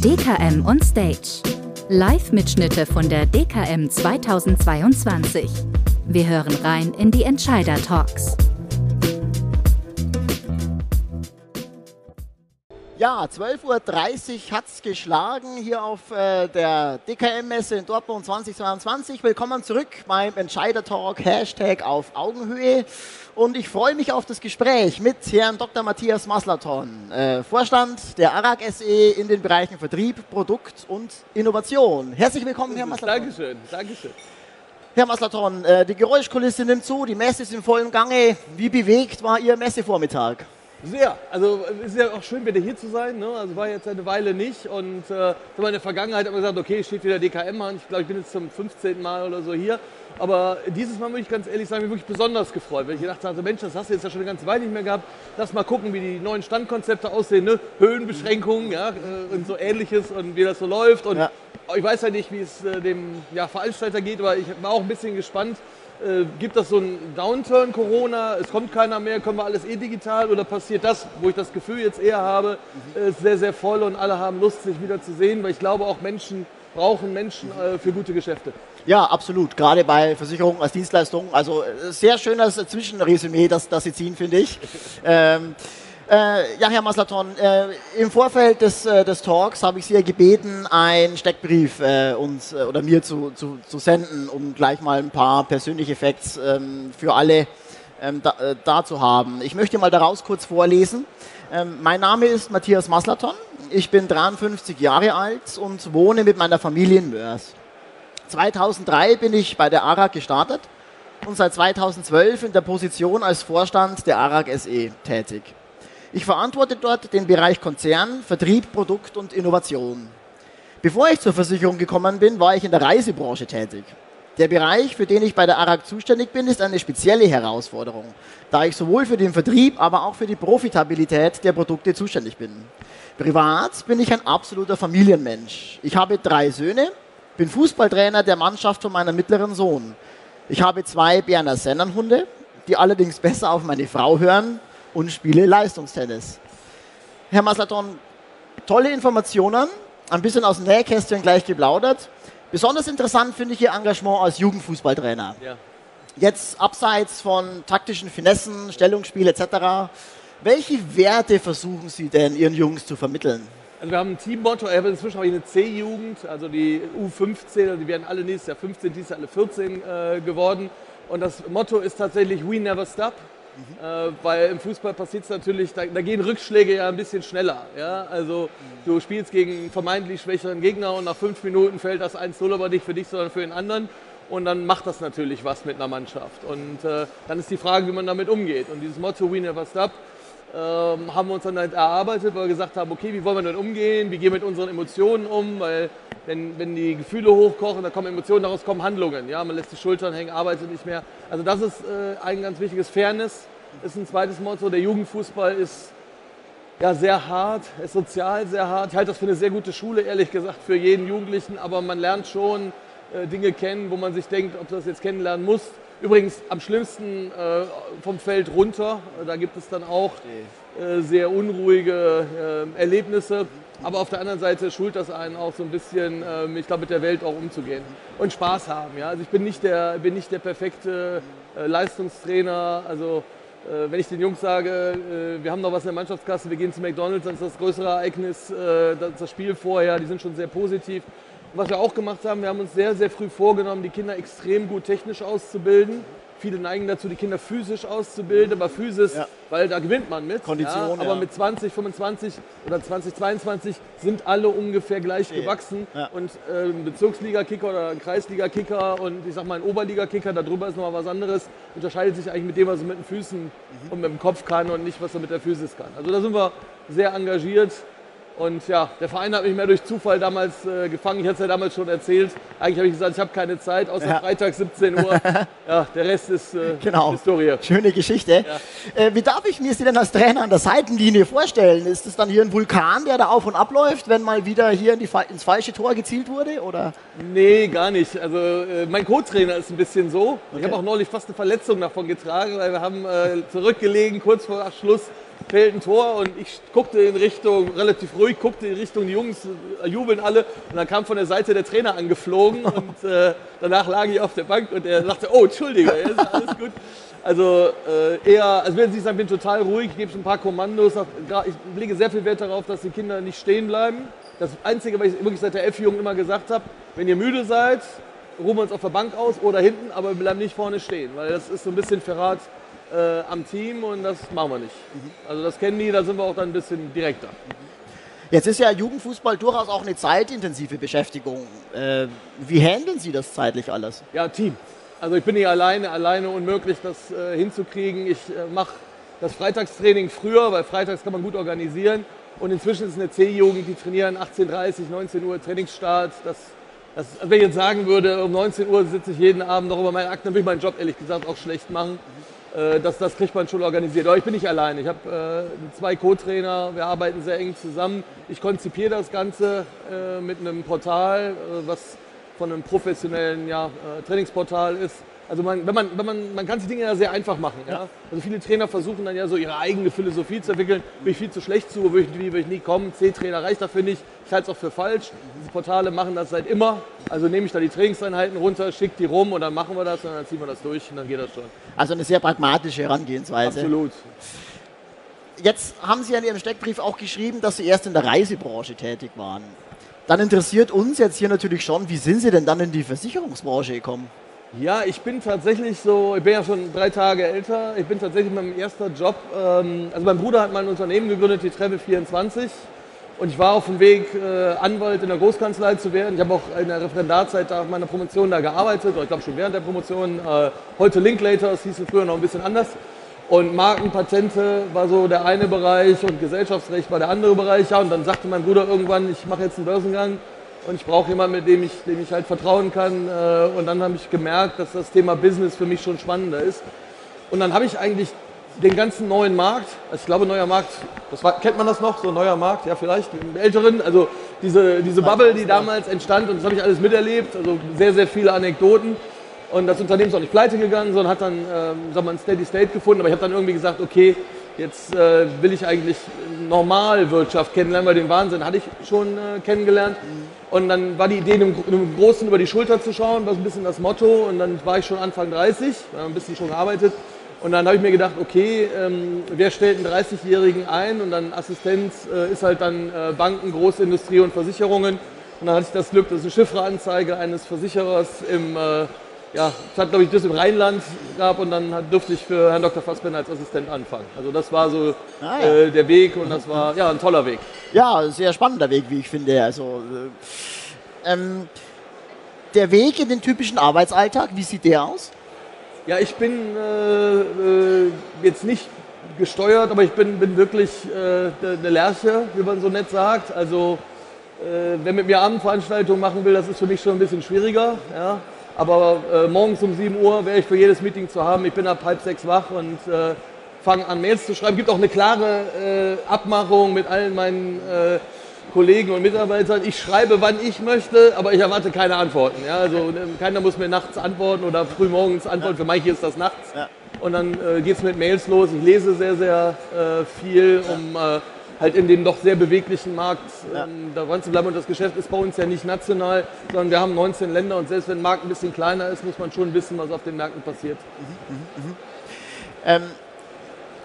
DKM on Stage. Live-Mitschnitte von der DKM 2022. Wir hören rein in die Entscheider-Talks. Ja, 12.30 Uhr hat es geschlagen hier auf äh, der DKM-Messe in Dortmund 2022. Willkommen zurück beim Entscheider-Talk, Hashtag auf Augenhöhe. Und ich freue mich auf das Gespräch mit Herrn Dr. Matthias Maslaton, äh, Vorstand der ARAG SE in den Bereichen Vertrieb, Produkt und Innovation. Herzlich willkommen, Herr Maslaton. Dankeschön, Dankeschön. Herr Maslaton, äh, die Geräuschkulisse nimmt zu, die Messe ist im vollen Gange. Wie bewegt war Ihr Messevormittag? Sehr. Also es ist ja auch schön, wieder hier zu sein. Ne? Also war jetzt eine Weile nicht. Und äh, in der Vergangenheit hat man gesagt, okay, steht wieder DKM an. Ich glaube, ich bin jetzt zum 15. Mal oder so hier. Aber dieses Mal muss ich ganz ehrlich sagen, mich wirklich besonders gefreut, weil ich gedacht habe, Mensch, das hast du jetzt ja schon eine ganze Weile nicht mehr gehabt. Lass mal gucken, wie die neuen Standkonzepte aussehen, ne? Höhenbeschränkungen ja, äh, und so ähnliches und wie das so läuft. Und ja. ich weiß ja nicht, wie es äh, dem ja, Veranstalter geht, aber ich war auch ein bisschen gespannt, äh, gibt das so einen Downturn Corona, es kommt keiner mehr, können wir alles eh digital oder passiert das, wo ich das Gefühl jetzt eher habe, äh, ist sehr, sehr voll und alle haben Lust, sich wieder zu sehen, weil ich glaube auch Menschen brauchen Menschen äh, für gute Geschäfte. Ja, absolut. Gerade bei Versicherungen als Dienstleistung. Also äh, sehr schönes Zwischenresümee, das, das Sie ziehen, finde ich. ähm, äh, ja, Herr Maslaton, äh, im Vorfeld des, äh, des Talks habe ich Sie ja gebeten, einen Steckbrief äh, uns oder mir zu, zu, zu, senden, um gleich mal ein paar persönliche Facts ähm, für alle ähm, da, da, zu haben. Ich möchte mal daraus kurz vorlesen. Ähm, mein Name ist Matthias Maslaton. Ich bin 53 Jahre alt und wohne mit meiner Familie in Mörs. 2003 bin ich bei der ARAG gestartet und seit 2012 in der Position als Vorstand der ARAG SE tätig. Ich verantworte dort den Bereich Konzern, Vertrieb, Produkt und Innovation. Bevor ich zur Versicherung gekommen bin, war ich in der Reisebranche tätig. Der Bereich, für den ich bei der ARAG zuständig bin, ist eine spezielle Herausforderung, da ich sowohl für den Vertrieb, aber auch für die Profitabilität der Produkte zuständig bin. Privat bin ich ein absoluter Familienmensch. Ich habe drei Söhne, bin Fußballtrainer der Mannschaft von meinem mittleren Sohn. Ich habe zwei Berner Sennernhunde, die allerdings besser auf meine Frau hören und spiele Leistungstennis. Herr Maslaton, tolle Informationen, ein bisschen aus dem Nähkästchen gleich geplaudert. Besonders interessant finde ich Ihr Engagement als Jugendfußballtrainer. Ja. Jetzt abseits von taktischen Finessen, Stellungsspiel etc. Welche Werte versuchen Sie denn Ihren Jungs zu vermitteln? Also wir haben ein Teammotto, inzwischen habe ich eine C-Jugend, also die U15, die werden alle nächstes Jahr 15, dieses Jahr alle 14 äh, geworden. Und das Motto ist tatsächlich We Never Stop. Mhm. Äh, weil im Fußball passiert es natürlich, da, da, gehen Rückschläge ja ein bisschen schneller. Ja? Also du spielst gegen einen vermeintlich schwächeren Gegner und nach fünf Minuten fällt das 1-0 aber nicht für dich, sondern für den anderen. Und dann macht das natürlich was mit einer Mannschaft. Und äh, dann ist die Frage, wie man damit umgeht. Und dieses Motto We Never Stop ähm, haben wir uns dann halt erarbeitet, weil wir gesagt haben, okay, wie wollen wir damit umgehen, wie gehen wir mit unseren Emotionen um, weil wenn, wenn die Gefühle hochkochen, da kommen Emotionen, daraus kommen Handlungen. Ja? Man lässt die Schultern hängen, arbeitet nicht mehr. Also das ist äh, ein ganz wichtiges. Fairness ist ein zweites Motto. Der Jugendfußball ist ja, sehr hart, ist sozial sehr hart. Ich halte das für eine sehr gute Schule, ehrlich gesagt, für jeden Jugendlichen. Aber man lernt schon äh, Dinge kennen, wo man sich denkt, ob du das jetzt kennenlernen muss. Übrigens am schlimmsten äh, vom Feld runter. Da gibt es dann auch äh, sehr unruhige äh, Erlebnisse. Aber auf der anderen Seite schult das einen auch so ein bisschen, ähm, ich glaube, mit der Welt auch umzugehen und Spaß haben. Ja? Also ich bin nicht der, bin nicht der perfekte äh, Leistungstrainer. Also äh, wenn ich den Jungs sage, äh, wir haben noch was in der Mannschaftskasse, wir gehen zu McDonalds, dann ist das größere Ereignis äh, das, das Spiel vorher. Die sind schon sehr positiv. Was wir auch gemacht haben, wir haben uns sehr, sehr früh vorgenommen, die Kinder extrem gut technisch auszubilden Viele neigen dazu, die Kinder physisch auszubilden, aber Physis, ja. weil da gewinnt man mit. Kondition, ja, aber ja. mit 20, 25 oder 2022 sind alle ungefähr gleich gewachsen. Und äh, ein Bezirksliga-Kicker oder ein Kreisliga-Kicker und ich sag mal ein Oberliga-Kicker, darüber ist nochmal was anderes, unterscheidet sich eigentlich mit dem, was er mit den Füßen mhm. und mit dem Kopf kann und nicht, was er mit der Physis kann. Also da sind wir sehr engagiert und ja, der Verein hat mich mehr durch Zufall damals äh, gefangen. Ich hatte es ja damals schon erzählt. Eigentlich habe ich gesagt, ich habe keine Zeit, außer ja. Freitag 17 Uhr. ja, der Rest ist äh, genau. Historie. Schöne Geschichte. Ja. Äh, wie darf ich mir Sie denn als Trainer an der Seitenlinie vorstellen? Ist es dann hier ein Vulkan, der da auf und ab läuft, wenn mal wieder hier in die, ins falsche Tor gezielt wurde? Oder? Nee, gar nicht. Also äh, mein Co-Trainer ist ein bisschen so. Okay. Ich habe auch neulich fast eine Verletzung davon getragen, weil wir haben äh, zurückgelegen kurz vor Schluss fällt ein Tor und ich guckte in Richtung, relativ ruhig, guckte in Richtung, die Jungs jubeln alle und dann kam von der Seite der Trainer angeflogen und äh, danach lag ich auf der Bank und er sagte, oh, Entschuldige, ist alles gut. Also äh, eher, also wenn Sie sagen, bin total ruhig, ich gebe ein paar Kommandos, ich lege sehr viel Wert darauf, dass die Kinder nicht stehen bleiben. Das Einzige, was ich wirklich seit der F-Jugend immer gesagt habe, wenn ihr müde seid, ruhen wir uns auf der Bank aus oder hinten, aber wir bleiben nicht vorne stehen, weil das ist so ein bisschen Verrat äh, am Team und das machen wir nicht. Mhm. Also das kennen die, da sind wir auch dann ein bisschen direkter. Jetzt ist ja Jugendfußball durchaus auch eine zeitintensive Beschäftigung. Äh, wie handeln Sie das zeitlich alles? Ja, Team. Also ich bin nicht alleine, alleine unmöglich, das äh, hinzukriegen. Ich äh, mache das Freitagstraining früher, weil freitags kann man gut organisieren. Und inzwischen ist eine C-Jugend, die trainieren 18.30 19 Uhr Trainingsstart. Das, das, wenn ich jetzt sagen würde, um 19 Uhr sitze ich jeden Abend noch über meine Akten, dann würde ich meinen Job ehrlich gesagt auch schlecht machen. Äh, das, das kriegt man schon organisiert. Aber ich bin nicht allein. Ich habe äh, zwei Co-Trainer, wir arbeiten sehr eng zusammen. Ich konzipiere das Ganze äh, mit einem Portal, äh, was von einem professionellen ja, äh, Trainingsportal ist. Also man, wenn man, wenn man, man kann sich Dinge ja sehr einfach machen. Ja? ja? Also viele Trainer versuchen dann ja so ihre eigene Philosophie zu entwickeln. Bin ich viel zu schlecht zu, würde ich, würde ich nie kommen. C-Trainer reicht dafür nicht. Ich halte es auch für falsch. Diese Portale machen das seit immer. Also nehme ich da die Trainingseinheiten runter, schicke die rum und dann machen wir das und dann ziehen wir das durch und dann geht das schon. Also eine sehr pragmatische Herangehensweise. Absolut. Jetzt haben Sie in Ihrem Steckbrief auch geschrieben, dass Sie erst in der Reisebranche tätig waren. Dann interessiert uns jetzt hier natürlich schon, wie sind Sie denn dann in die Versicherungsbranche gekommen? Ja, ich bin tatsächlich so, ich bin ja schon drei Tage älter, ich bin tatsächlich mein erster Job, ähm, also mein Bruder hat mal ein Unternehmen gegründet, die Travel 24 und ich war auf dem Weg, äh, Anwalt in der Großkanzlei zu werden. Ich habe auch in der Referendarzeit da meiner Promotion da gearbeitet, oder ich glaube schon während der Promotion. Äh, heute Linklaters hieß es früher noch ein bisschen anders. Und Markenpatente war so der eine Bereich und Gesellschaftsrecht war der andere Bereich. Ja, und dann sagte mein Bruder irgendwann, ich mache jetzt einen Börsengang und ich brauche jemanden, mit dem ich, dem ich halt vertrauen kann. Äh, und dann habe ich gemerkt, dass das Thema Business für mich schon spannender ist. Und dann habe ich eigentlich den ganzen neuen Markt, also ich glaube neuer Markt, das war, kennt man das noch, so neuer Markt, ja vielleicht, im Älteren, also diese, diese Bubble, die damals entstand und das habe ich alles miterlebt, also sehr, sehr viele Anekdoten. Und das Unternehmen ist auch nicht pleite gegangen, sondern hat dann ähm, sagen wir, ein Steady State gefunden. Aber ich habe dann irgendwie gesagt, okay, jetzt äh, will ich eigentlich Normalwirtschaft kennenlernen, weil den Wahnsinn hatte ich schon äh, kennengelernt. Und dann war die Idee, einem, einem, Großen über die Schulter zu schauen, war so ein bisschen das Motto. Und dann war ich schon Anfang 30, ein bisschen schon gearbeitet. Und dann habe ich mir gedacht, okay, ähm, wer stellt einen 30-Jährigen ein? Und dann Assistenz äh, ist halt dann äh, Banken, Großindustrie und Versicherungen. Und dann hatte ich das Glück, dass eine Chiffreanzeige eines Versicherers im äh, ja, es hat, glaube ich, das im Rheinland gab und dann durfte ich für Herrn Dr. Fassbender als Assistent anfangen. Also das war so ah, ja. äh, der Weg und das war ja ein toller Weg. Ja, sehr spannender Weg, wie ich finde. Also äh, ähm, der Weg in den typischen Arbeitsalltag, wie sieht der aus? Ja, ich bin äh, äh jetzt nicht gesteuert, aber ich bin, bin wirklich äh, eine Lerche, wie man so nett sagt. Also wer mit mir Abendveranstaltungen machen will, das ist für mich schon ein bisschen schwieriger. Ja? Aber äh, morgens um 7 Uhr wäre ich für jedes Meeting zu haben. Ich bin ab halb sechs wach und äh, fange an, Mails zu schreiben. Es gibt auch eine klare äh, Abmachung mit allen meinen äh, Kollegen und Mitarbeitern. Ich schreibe, wann ich möchte, aber ich erwarte keine Antworten. Ja? Also äh, keiner muss mir nachts antworten oder frühmorgens antworten. Für manche ist das nachts. Ja. Und dann äh, geht es mit Mails los. Ich lese sehr, sehr äh, viel, um äh, halt in dem doch sehr beweglichen Markt ja. ähm, daran zu bleiben. Und das Geschäft ist bei uns ja nicht national, sondern wir haben 19 Länder und selbst wenn der Markt ein bisschen kleiner ist, muss man schon wissen, was auf den Märkten passiert. Mhm, mh, mh. Ähm,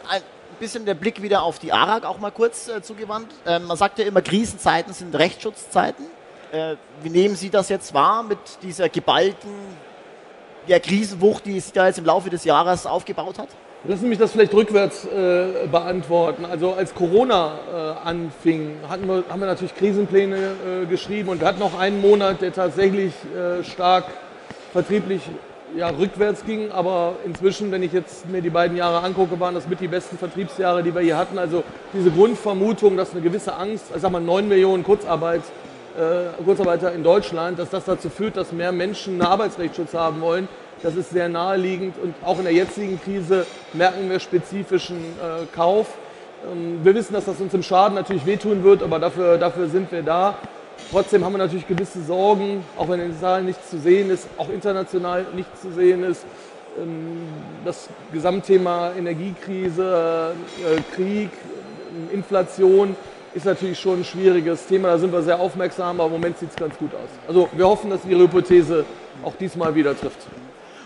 ein bisschen der Blick wieder auf die ARAG auch mal kurz äh, zugewandt. Ähm, man sagt ja immer, Krisenzeiten sind Rechtsschutzzeiten. Äh, wie nehmen Sie das jetzt wahr mit dieser geballten ja, Krisenwucht, die sich da jetzt im Laufe des Jahres aufgebaut hat? Lassen Sie mich das vielleicht rückwärts äh, beantworten. Also als Corona äh, anfing, wir, haben wir natürlich Krisenpläne äh, geschrieben und wir hatten noch einen Monat, der tatsächlich äh, stark vertrieblich ja, rückwärts ging. Aber inzwischen, wenn ich jetzt mir die beiden Jahre angucke, waren das mit die besten Vertriebsjahre, die wir hier hatten. Also diese Grundvermutung, dass eine gewisse Angst, ich sag mal 9 Millionen Kurzarbeit, äh, Kurzarbeiter in Deutschland, dass das dazu führt, dass mehr Menschen einen Arbeitsrechtsschutz haben wollen, das ist sehr naheliegend und auch in der jetzigen Krise merken wir spezifischen äh, Kauf. Ähm, wir wissen, dass das uns im Schaden natürlich wehtun wird, aber dafür, dafür sind wir da. Trotzdem haben wir natürlich gewisse Sorgen, auch wenn in den Zahlen nichts zu sehen ist, auch international nichts zu sehen ist. ähm, das Gesamtthema Energiekrise, äh, Krieg, Inflation ist natürlich schon ein schwieriges Thema. Da sind wir sehr aufmerksam, aber im Moment sieht es ganz gut aus. Also wir hoffen, dass Ihre Hypothese auch diesmal wieder trifft.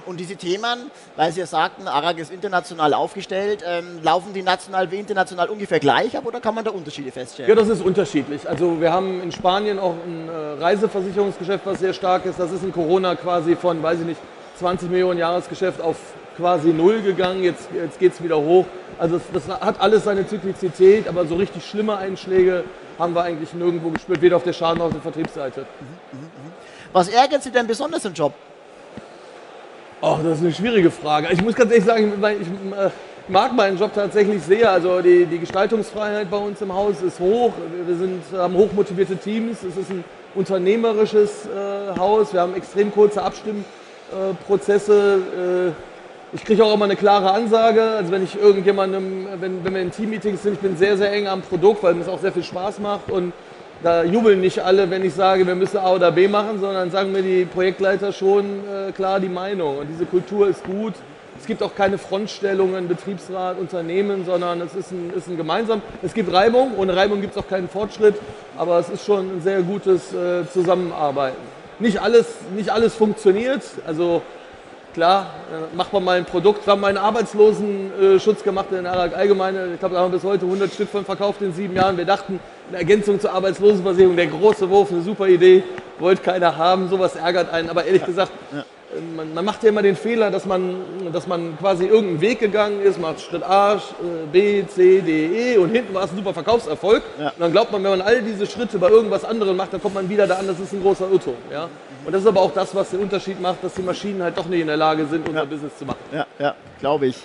Und diese Themen, weil Sie ja sagten, ARAG ist international aufgestellt, ähm, laufen die national wie international ungefähr gleich ab oder kann man da Unterschiede feststellen? Ja, das ist unterschiedlich. Also wir haben in Spanien auch ein äh, Reiseversicherungsgeschäft, was sehr stark ist. Das ist in Corona quasi von, weiß ich nicht, 20 Millionen Jahresgeschäft auf quasi null gegangen. Jetzt, jetzt geht es wieder hoch. Also das, das hat alles seine Zyklizität, aber so richtig schlimme Einschläge haben wir eigentlich nirgendwo gespürt, weder auf der Schaden- noch auf der Vertriebsseite. Was ärgert Sie denn besonders im Job? Ach, das ist eine schwierige Frage. Ich muss ganz ehrlich sagen, ich äh, mag meinen Job tatsächlich sehr. Also die, die Gestaltungsfreiheit bei uns im Haus ist hoch. Wir sind, haben hochmotivierte Teams. Es ist ein unternehmerisches äh, Haus. Wir haben extrem kurze Abstimmprozesse. Äh, ich kriege auch immer eine klare Ansage. Also wenn ich irgendjemandem, wenn, wenn wir in Teammeetings sind, ich bin sehr, sehr eng am Produkt, weil mir es auch sehr viel Spaß macht. Und da jubeln nicht alle, wenn ich sage, wir müssen A oder B machen, sondern sagen mir die Projektleiter schon äh, klar die Meinung. Und diese Kultur ist gut. Es gibt auch keine Frontstellungen, Betriebsrat, Unternehmen, sondern es ist ein, ist ein gemeinsam. Es gibt Reibung, ohne Reibung gibt es auch keinen Fortschritt, aber es ist schon ein sehr gutes äh, Zusammenarbeiten. Nicht alles, nicht alles funktioniert, also Klar, äh, macht man mal ein Produkt. Wir haben einen Arbeitslosenschutz gemacht in der Allgemeine. Ich glaube, da haben wir bis heute 100 Stück von verkauft in sieben Jahren. Wir dachten, eine Ergänzung zur Arbeitslosenversicherung, der große Wurf, eine super Idee, wollte keiner haben. Sowas ärgert einen. Aber ehrlich ja. gesagt, ja. Man, man, macht ja immer den Fehler, dass man, dass man quasi irgendeinen Weg gegangen ist, macht Schritt A, B, C, D, E und hinten war es ein super Verkaufserfolg. Ja. Und dann glaubt man, wenn man all diese Schritte bei irgendwas anderem macht, dann kommt man wieder da an, das ist ein großer Irrtum. Ja? Und das ist aber auch das, was den Unterschied macht, dass die Maschinen halt doch nicht in der Lage sind, unser ja. Business zu machen. Ja, ja glaube ich.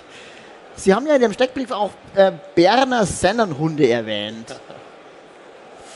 Sie haben ja in dem Steckbrief auch äh, Berner Sennenhunde erwähnt.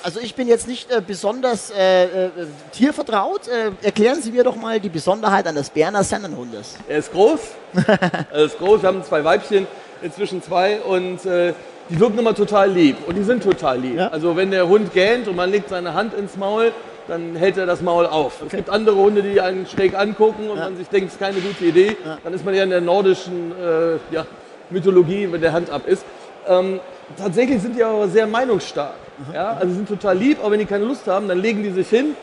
Also ich bin jetzt nicht äh, besonders äh, äh, tiervertraut. Äh, erklären Sie mir doch mal die Besonderheit eines Berner Sennenhundes. Er ist groß. er ist groß. Wir haben zwei Weibchen, inzwischen zwei und äh, die wirken immer total lieb und die sind total lieb. Ja? Also wenn der Hund gähnt und man legt seine Hand ins Maul, dann hält er das Maul auf. Okay. Es gibt andere Hunde, die einen schräg angucken und ja. man sich denkt, es ist keine gute Idee. Ja. Dann ist man ja in der nordischen äh, ja, Mythologie, wenn der Hand ab ist. Ähm, tatsächlich sind die aber sehr meinungsstark. Mhm. Ja? Also sind total lieb, aber wenn die keine Lust haben, dann legen die sich hin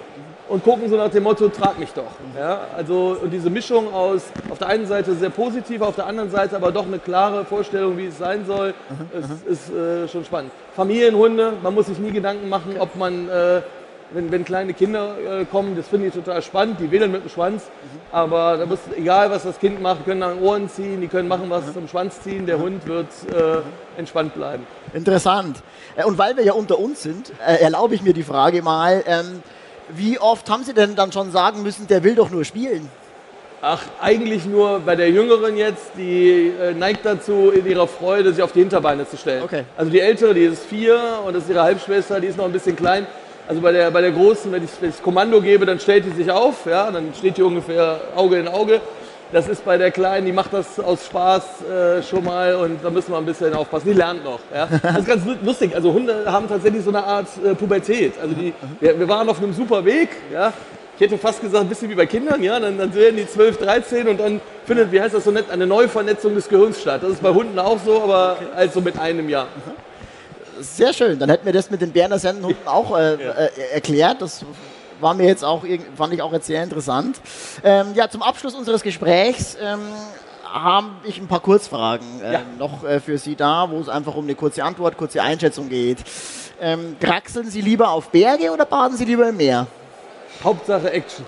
und gucken so nach dem Motto, trag mich doch. Ja? Also und diese Mischung aus auf der einen Seite sehr positiv, auf der anderen Seite aber doch eine klare Vorstellung, wie es sein soll, mhm. ist, ist äh, schon spannend. Familienhunde, man muss sich nie Gedanken machen, ob man äh, wenn, wenn kleine Kinder äh, kommen, das finde ich total spannend. Die wedeln mit dem Schwanz, mhm. aber da muss, egal was das Kind macht, die können an Ohren ziehen, die können machen was mhm. zum Schwanz ziehen. Der Hund wird äh, entspannt bleiben. Interessant. Äh, und weil wir ja unter uns sind, äh, erlaube ich mir die Frage mal, ähm, wie oft haben Sie denn dann schon sagen müssen, der will doch nur spielen? Ach, eigentlich nur bei der Jüngeren jetzt, die äh, neigt dazu, in ihrer Freude sich auf die Hinterbeine zu stellen. Okay. Also die Ältere, die ist vier und das ist ihre Halbschwester, die ist noch ein bisschen klein. Also bei der, bei der Großen, wenn ich, das Kommando gebe, dann stellt die sich auf, ja, dann steht die ungefähr Auge in Auge. Das ist bei der Kleinen, die macht das aus Spaß äh, schon mal und da müssen wir ein bisschen aufpassen. Die lernt noch. Ja. Das ist ganz lustig. Also Hunde haben tatsächlich so eine Art äh, Pubertät. Also die, wir, wir, waren auf einem super Weg. Ja. Ich hätte fast gesagt, ein bisschen wie bei Kindern. Ja. Dann, dann werden die 12, 13 und dann findet, wie heißt das so nett, eine Neuvernetzung des Gehirns statt. Das ist bei Hunden auch so, aber okay. also mit einem Jahr. Sehr schön. Dann hätten wir das mit den Berner Sendenhunden auch äh, ja. äh, erklärt. Das war mir jetzt auch, fand ich auch jetzt sehr interessant. Ähm, ja, zum Abschluss unseres Gesprächs ähm, habe ich ein paar Kurzfragen äh, ja. noch äh, für Sie da, wo es einfach um eine kurze Antwort, kurze Einschätzung geht. Ähm, kraxeln Sie lieber auf Berge oder baden Sie lieber im Meer? Hauptsache Action.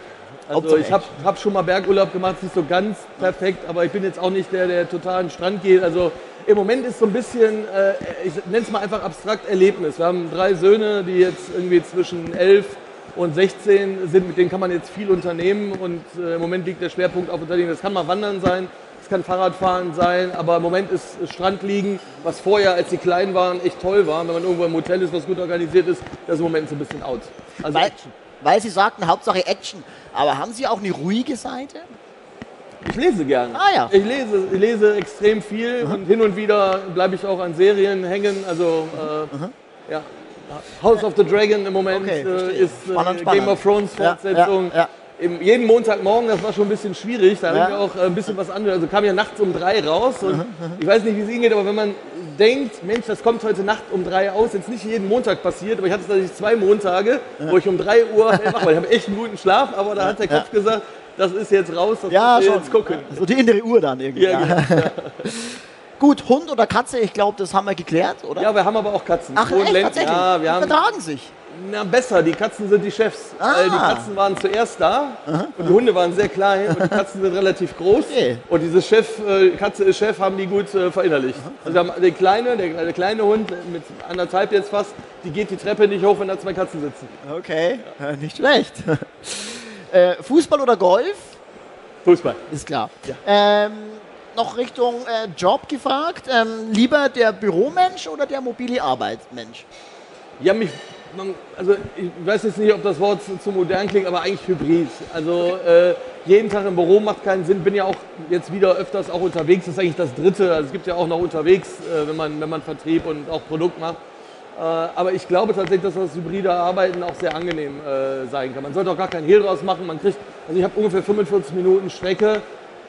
Also ich habe hab schon mal Bergurlaub gemacht, nicht so ganz perfekt, aber ich bin jetzt auch nicht der, der total an den Strand geht. Also im Moment ist so ein bisschen, äh, ich nenne es mal einfach abstrakt Erlebnis. Wir haben drei Söhne, die jetzt irgendwie zwischen elf und 16 sind, mit denen kann man jetzt viel unternehmen und äh, im Moment liegt der Schwerpunkt auf Unternehmen. Das kann mal Wandern sein, das kann Fahrradfahren sein, aber im Moment ist Strand liegen, was vorher, als sie klein waren, echt toll war. Wenn man irgendwo im Hotel ist, was gut organisiert ist, das ist im Moment so ein bisschen out. Also weil, weil Sie sagten, Hauptsache Action. Aber haben Sie auch eine ruhige Seite? Ich lese gern. Ah, ja. Ich lese, ich lese extrem viel mhm. und hin und wieder bleibe ich auch an Serien hängen. Also äh, mhm. ja, House of the Dragon im Moment okay, äh, ist äh, spannend, Game of Thrones Fortsetzung. Ja, ja, im, jeden Montagmorgen, das war schon ein bisschen schwierig. Da Ja. habe ich auch äh, ein bisschen was anderes. Also kam ja nachts um drei raus. Und ich weiß nicht, wie es Ihnen geht, aber wenn man denkt, Mensch, das kommt heute Nacht um drei aus, jetzt nicht jeden Montag passiert, aber ich hatte tatsächlich zwei Montage, wo ich um drei Uhr hellwach war. Ich habe echt einen guten Schlaf, aber da hat der Kopf gesagt, das ist jetzt raus, das Ja, müssen wir jetzt gucken. So die innere Uhr dann irgendwie. Ja, genau. Gut, Hund oder Katze, ich glaube, das haben wir geklärt, oder? Ja, wir haben aber auch Katzen. Ach, echt, tatsächlich? Ja, wir Die haben vertragen sich. Na, besser, die Katzen sind die Chefs. Ah. Weil die Katzen waren zuerst da und die Hunde waren sehr klein und die Katzen sind relativ groß. Okay. Und dieses Chef, äh, Katze ist Chef, haben die gut äh, verinnerlicht. Also wir haben den kleine, der, der kleine Hund mit anderthalb jetzt fast, die geht die Treppe nicht hoch, wenn da zwei Katzen sitzen. Okay, äh, nicht schlecht. äh, Fußball oder Golf? Fußball. Ist klar. Ähm, noch Richtung äh, Job gefragt. Ähm, lieber der Büromensch oder der mobile Arbeitsmensch? Ja, mich, man, also ich weiß jetzt nicht, ob das Wort zu, zu modern klingt, aber eigentlich hybrid. Also äh, jeden Tag im Büro macht keinen Sinn. Bin ja auch jetzt wieder öfters auch unterwegs. Das ist eigentlich das Dritte. Also es gibt ja auch noch unterwegs, äh, wenn, man, wenn man Vertrieb und auch Produkt macht. Äh, aber ich glaube tatsächlich, dass das hybride Arbeiten auch sehr angenehm äh, sein kann. Man sollte auch gar keinen Hehl draus machen. Man kriegt, also ich habe ungefähr 45 Minuten Strecke.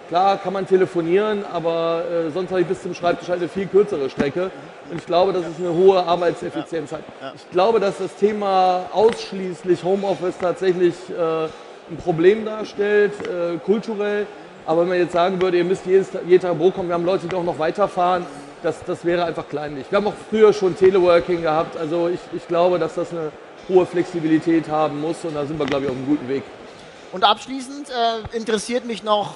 Klar kann man telefonieren, aber äh, sonst habe ich bis zum Schreibtisch halt eine viel kürzere Strecke. Und ich glaube, dass es eine hohe Arbeitseffizienz hat. Ich glaube, dass das Thema ausschließlich Homeoffice tatsächlich ein Problem darstellt, kulturell. Aber wenn man jetzt sagen würde, ihr müsst jedes, jeden Tag im Büro kommen, wir haben Leute, die auch noch weiterfahren, das, das wäre einfach kleinlich. Wir haben auch früher schon Teleworking gehabt. Also ich, ich glaube, dass das eine hohe Flexibilität haben muss und da sind wir, glaube ich, auf einem guten Weg. Und abschließend äh, interessiert mich noch,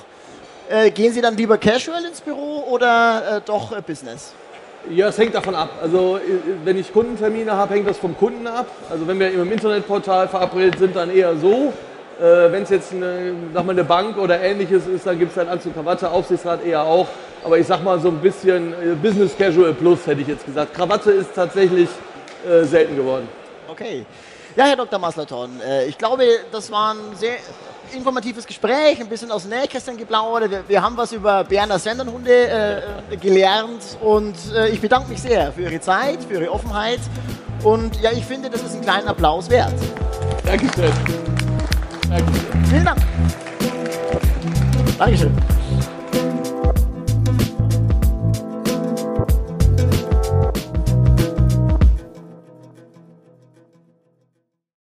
äh, gehen Sie dann lieber casual ins Büro oder äh, doch äh, Business? Ja, es hängt davon ab. Also äh, wenn ich Kundentermine habe, hängt das vom Kunden ab. Also wenn wir im Internetportal verabredet sind, dann eher so. Äh, wenn es jetzt eine, sag mal, eine Bank oder ähnliches ist, dann gibt es halt Anzug, Krawatte, Aufsichtsrat eher auch. Aber ich sag mal so ein bisschen äh, Business Casual Plus hätte ich jetzt gesagt. Krawatte ist tatsächlich äh, selten geworden. Okay. Ja, Herr Dr. Maslaton, äh, ich glaube, das war ein sehr informatives Gespräch, ein bisschen aus dem Nähkästchen geplaudert. Wir, wir haben was über Berner Senderhunde äh, äh, gelernt und ich bedanke mich sehr für Ihre Zeit, für Ihre Offenheit und ja, ich finde, das ist einen kleinen Applaus wert. Dankeschön. Dankeschön. Vielen Dank. Dankeschön.